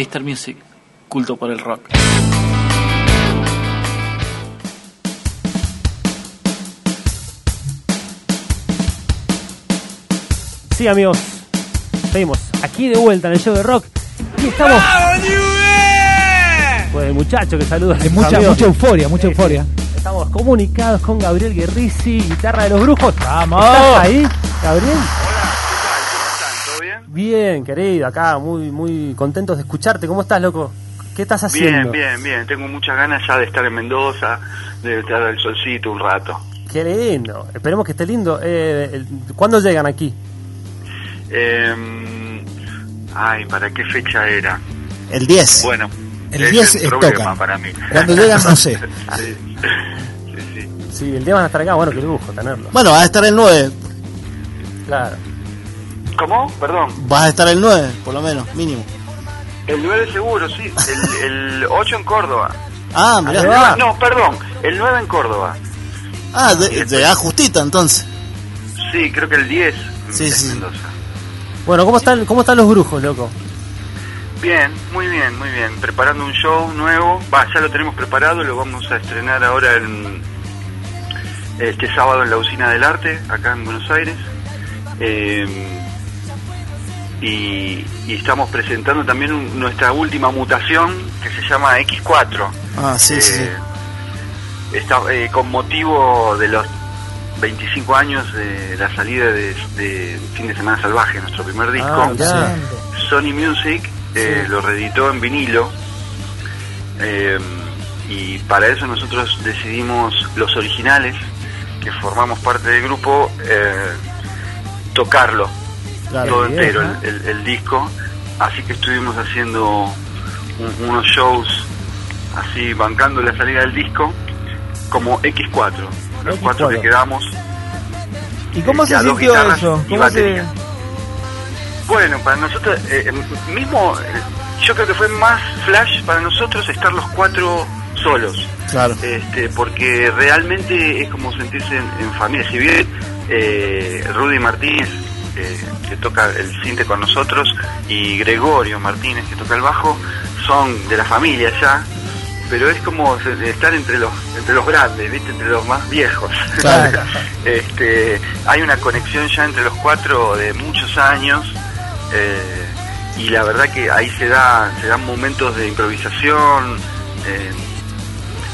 Mr. Music, culto por el rock. Sí, amigos, seguimos aquí de vuelta en el show de rock y estamos. Pues el muchacho que saluda. Hay mucha, amigos. mucha euforia, mucha euforia. Estamos comunicados con Gabriel Guerrisi, guitarra de los brujos. ¡Vamos! ¿Estás ahí, Gabriel? ¿Cómo están? ¿Todo bien? Querido, acá muy muy contentos de escucharte. ¿Cómo estás, loco? ¿Qué estás haciendo? Bien, bien, bien. Tengo muchas ganas ya de estar en Mendoza, de estar al solcito un rato. Qué lindo. Esperemos que esté lindo. Eh, el- ¿Cuándo llegan aquí? Eh, ay, ¿para qué fecha era? El 10. Bueno, El ese 10 es el tocan. para mí. Cuando llegan, no sé. Sí, sí, sí. Sí, el día van a estar acá. Bueno, qué lujo tenerlo. Bueno, vas a estar el 9. Claro. ¿Cómo? Perdón. Vas a estar el 9, por lo menos, mínimo. El 9 seguro, sí. El, el 8 en Córdoba. Ah, Ahí mirá. va. No, perdón. El 9 en Córdoba. Ah, de- llegás justita entonces. Sí, creo que el 10 Sí, en sí. Mendoza. Bueno, ¿cómo están, cómo están los brujos, loco? Bien, muy bien, muy bien. Preparando un show nuevo. Va, ya lo tenemos preparado, lo vamos a estrenar ahora en, este sábado en la Usina del Arte, acá en Buenos Aires. Eh, y, y estamos presentando también un- nuestra última mutación que se llama X4. Ah, sí, sí, sí. Eh, Está, eh, con motivo de los 25 años de la salida de, de Fin de Semana Salvaje, nuestro primer disco. Ah, mirá. Sony Music eh, Sí. lo reeditó en vinilo y para eso nosotros decidimos los originales que formamos parte del grupo tocarlo Claro. todo entero el, el- el disco así que estuvimos haciendo un- unos shows así bancando la salida del disco como X4 los X4. cuatro que quedamos ¿Y cómo Eh, se sintió guitarras eso? ¿Cómo se... Bueno, para nosotros, eh, eh, mismo, eh, yo creo que fue más flash para nosotros estar los cuatro solos, Claro. este, porque realmente es como sentirse en, en familia. Si bien eh, Rudy Martínez, eh, que toca el cinte con nosotros, y Gregorio Martínez, que toca el bajo, son de la familia ya, pero es como estar entre los entre los grandes, ¿viste? entre los más viejos. Claro. este, hay una conexión ya entre los cuatro de muchos años eh, y la verdad que ahí se da se dan momentos de improvisación. eh,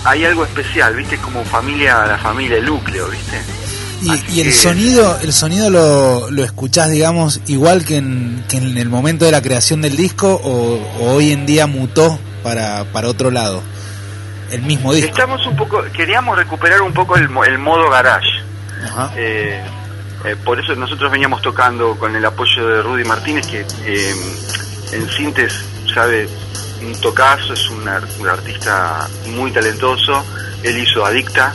hay algo especial, ¿viste? Como familia, la familia, el núcleo, ¿viste? Y, y el sonido, el sonido lo, lo escuchás, digamos, igual que en, que en el momento de la creación del disco o, o hoy en día mutó para, para otro lado. El mismo disco. Estamos un poco, queríamos recuperar un poco el, mo- el modo garage. Ajá. Eh, eh, por eso nosotros veníamos tocando con el apoyo de Rudy Martínez, que eh, en Sintes sabe un tocazo, es un, ar- un artista muy talentoso. Él hizo Adicta.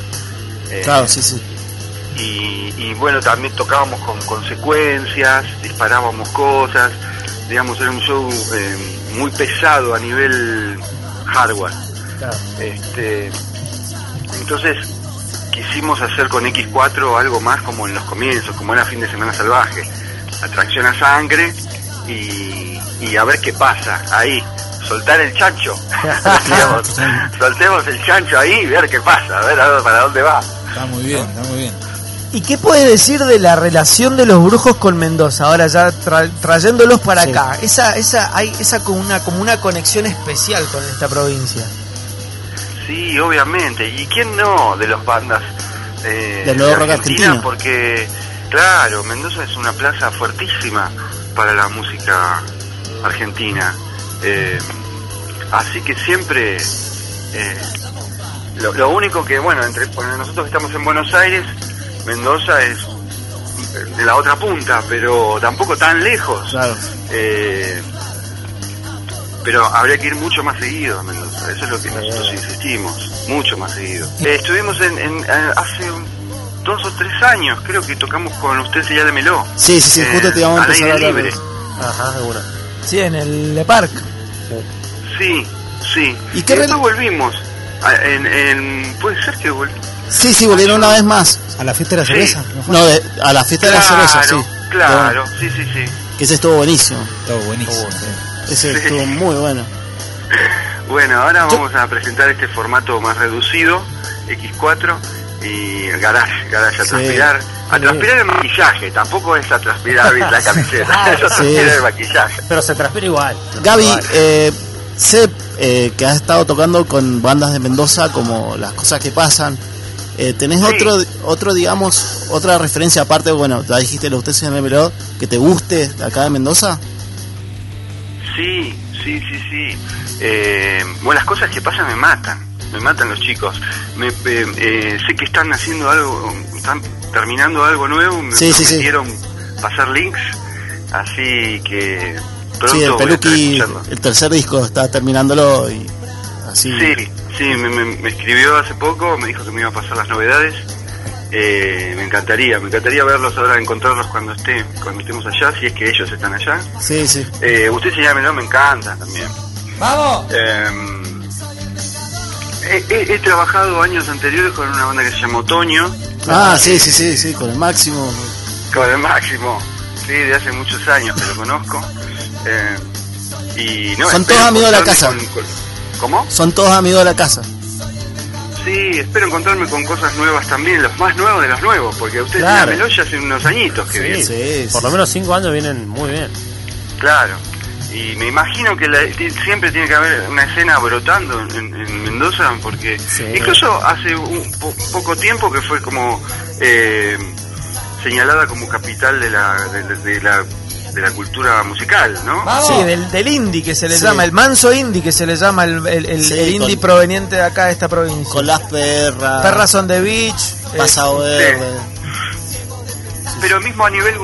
eh, Claro, sí, sí. Y, y bueno, también tocábamos con consecuencias, disparábamos cosas, digamos, era un show eh, muy pesado a nivel hardware. Claro. Este, entonces quisimos hacer con X4 algo más como en los comienzos, como era fin de semana salvaje, atracción a sangre y, y a ver qué pasa ahí, soltar el chancho, soltemos el chancho ahí y ver qué pasa, a ver a ver para dónde va. Está muy bien, está muy bien. ¿Y qué puedes decir de la relación de los brujos con Mendoza? Ahora ya tra- trayéndolos para Sí. acá. Esa, esa, hay esa como una, como una conexión especial con esta provincia. Sí, obviamente. ¿Y quién no de las bandas eh, de rock Argentina? argentino. Porque, claro, Mendoza es una plaza fuertísima para la música argentina. Eh, así que siempre... eh, lo, lo único que, bueno, entre bueno, nosotros que estamos en Buenos Aires, Mendoza es de la otra punta, pero tampoco tan lejos. Claro. Eh, pero habría que ir mucho más seguido a Mendoza, eso es lo que nosotros insistimos, mucho más seguido. Eh, estuvimos en, en- hace un- dos o tres años, creo que tocamos con usted ya de Meló. Sí, sí, sí, Eh, justo te íbamos a empezar a libre. Ajá, una. Sí, en el Le Parc. Sí, sí. ¿Y qué después rel- volvimos. A- En, en- puede ser que volvimos. Sí, sí, volvieron una vez más. ¿A la fiesta de la cerveza? ¿No de- a la fiesta de la cerveza, sí. Claro, sí, sí, sí. Que ese estuvo buenísimo. Estuvo buenísimo. Ese Sí. estuvo muy bueno. Bueno, ahora vamos a presentar este formato más reducido, X4 y garage, garage a Sí. transpirar. A transpirar el maquillaje, tampoco es a transpirar la camiseta, es a Sí. transpirar el maquillaje. Pero se transpira igual. Gaby, Igual. eh, sé eh, que has estado tocando con bandas de Mendoza como Las Cosas que Pasan. Eh, ¿Tenés Sí. otro, otro, digamos, otra referencia aparte? Bueno, ya dijiste lo usted se me peló, que te guste de acá de Mendoza. Sí, sí, sí, sí. Eh, bueno, las cosas que pasan me matan, me matan los chicos. Me, eh, eh, sé que están haciendo algo, están terminando algo nuevo, me Sí, pasar links, así que pronto sí, el Peluqui, el tercer disco, está terminándolo y así. Sí, sí, me, me- me escribió hace poco, me dijo que me iba a pasar las novedades. Eh, me encantaría, me encantaría verlos ahora, encontrarlos cuando esté, cuando estemos allá, si es que ellos están allá. Sí, sí. Eh, usted se llama, me encanta también. ¡Vamos! Eh, he, he- he trabajado años anteriores con una banda que se llama Otoño, Ah, sí, sí, sí, sí, con el máximo. con el máximo, sí, de hace muchos años que lo conozco. Eh, y no, Son todos amigos de la casa. con- con- ¿Cómo? Son todos amigos de la casa. Sí, espero encontrarme con cosas nuevas también, los más nuevos de los nuevos, porque ustedes Claro. tienen Meloya hace unos añitos que vienen. Sí, Por sí. lo menos cinco años vienen muy bien. Claro. Y me imagino que la- siempre tiene que haber una escena brotando en, en Mendoza, porque Sí. incluso hace un po- poco tiempo que fue como eh, señalada como capital de la, de, de- de la, de la cultura musical, ¿no? Sí, del, del indie que se le Sí. llama, el manso indie que se le llama, el, el- el- Sí, el indie con- proveniente de acá de esta provincia. Con las perras. Perras on the beach. eh, Pasado Sí. verde. Pero mismo a nivel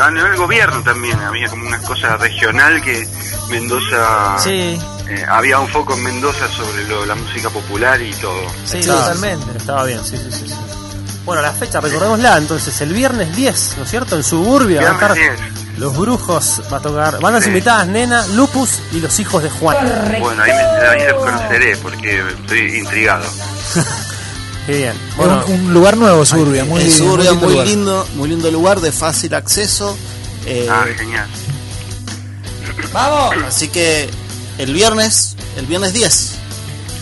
a nivel gobierno también había como una cosa regional que Mendoza sí, eh, había un foco en Mendoza sobre lo- la música popular y todo. sí, Estaba- totalmente. Estaba bien, sí, sí, sí. sí. Bueno, la fecha, recordémosla, entonces, el viernes 10, ¿no es cierto? En Suburbia va a estar Viernes Los Brujos, va a tocar bandas Sí. invitadas, Nena, Lupus y Los Hijos de Juan. Bueno, ahí, me, ahí los conoceré porque estoy intrigado. Qué bien. Es Bueno, un, un lugar nuevo, Suburbia, muy, suburbia lindo muy lugar. lindo, muy lindo lugar, de fácil acceso. eh, Ah, genial. ¡Vamos! así que el viernes, el viernes 10.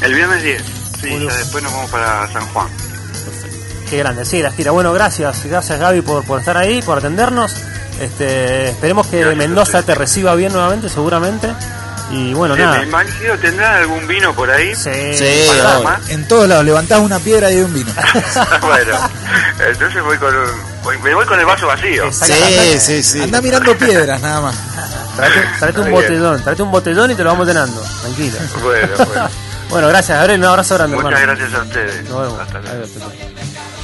El viernes 10. Sí, ya después nos vamos para San Juan. qué grande, sí, la tira. Bueno, gracias, gracias Gaby por, por estar ahí, por atendernos. Este, esperemos que Gracias Mendoza te reciba bien nuevamente, seguramente. Y bueno, Eh, nada. me imagino, ¿tendrán algún vino por ahí? Sí. En todos lados, levantás una piedra y hay un vino. bueno, entonces voy con un- voy- me voy con el vaso vacío. Sí, sí, sí. Anda mirando piedras, nada más. Tráete un botellón, tráete un botellón y te lo vamos llenando, tranquilo. Bueno, bueno. Bueno, gracias, Gabriel, un abrazo grande, Muchas hermano. gracias a ustedes. Nos vemos. Hasta luego.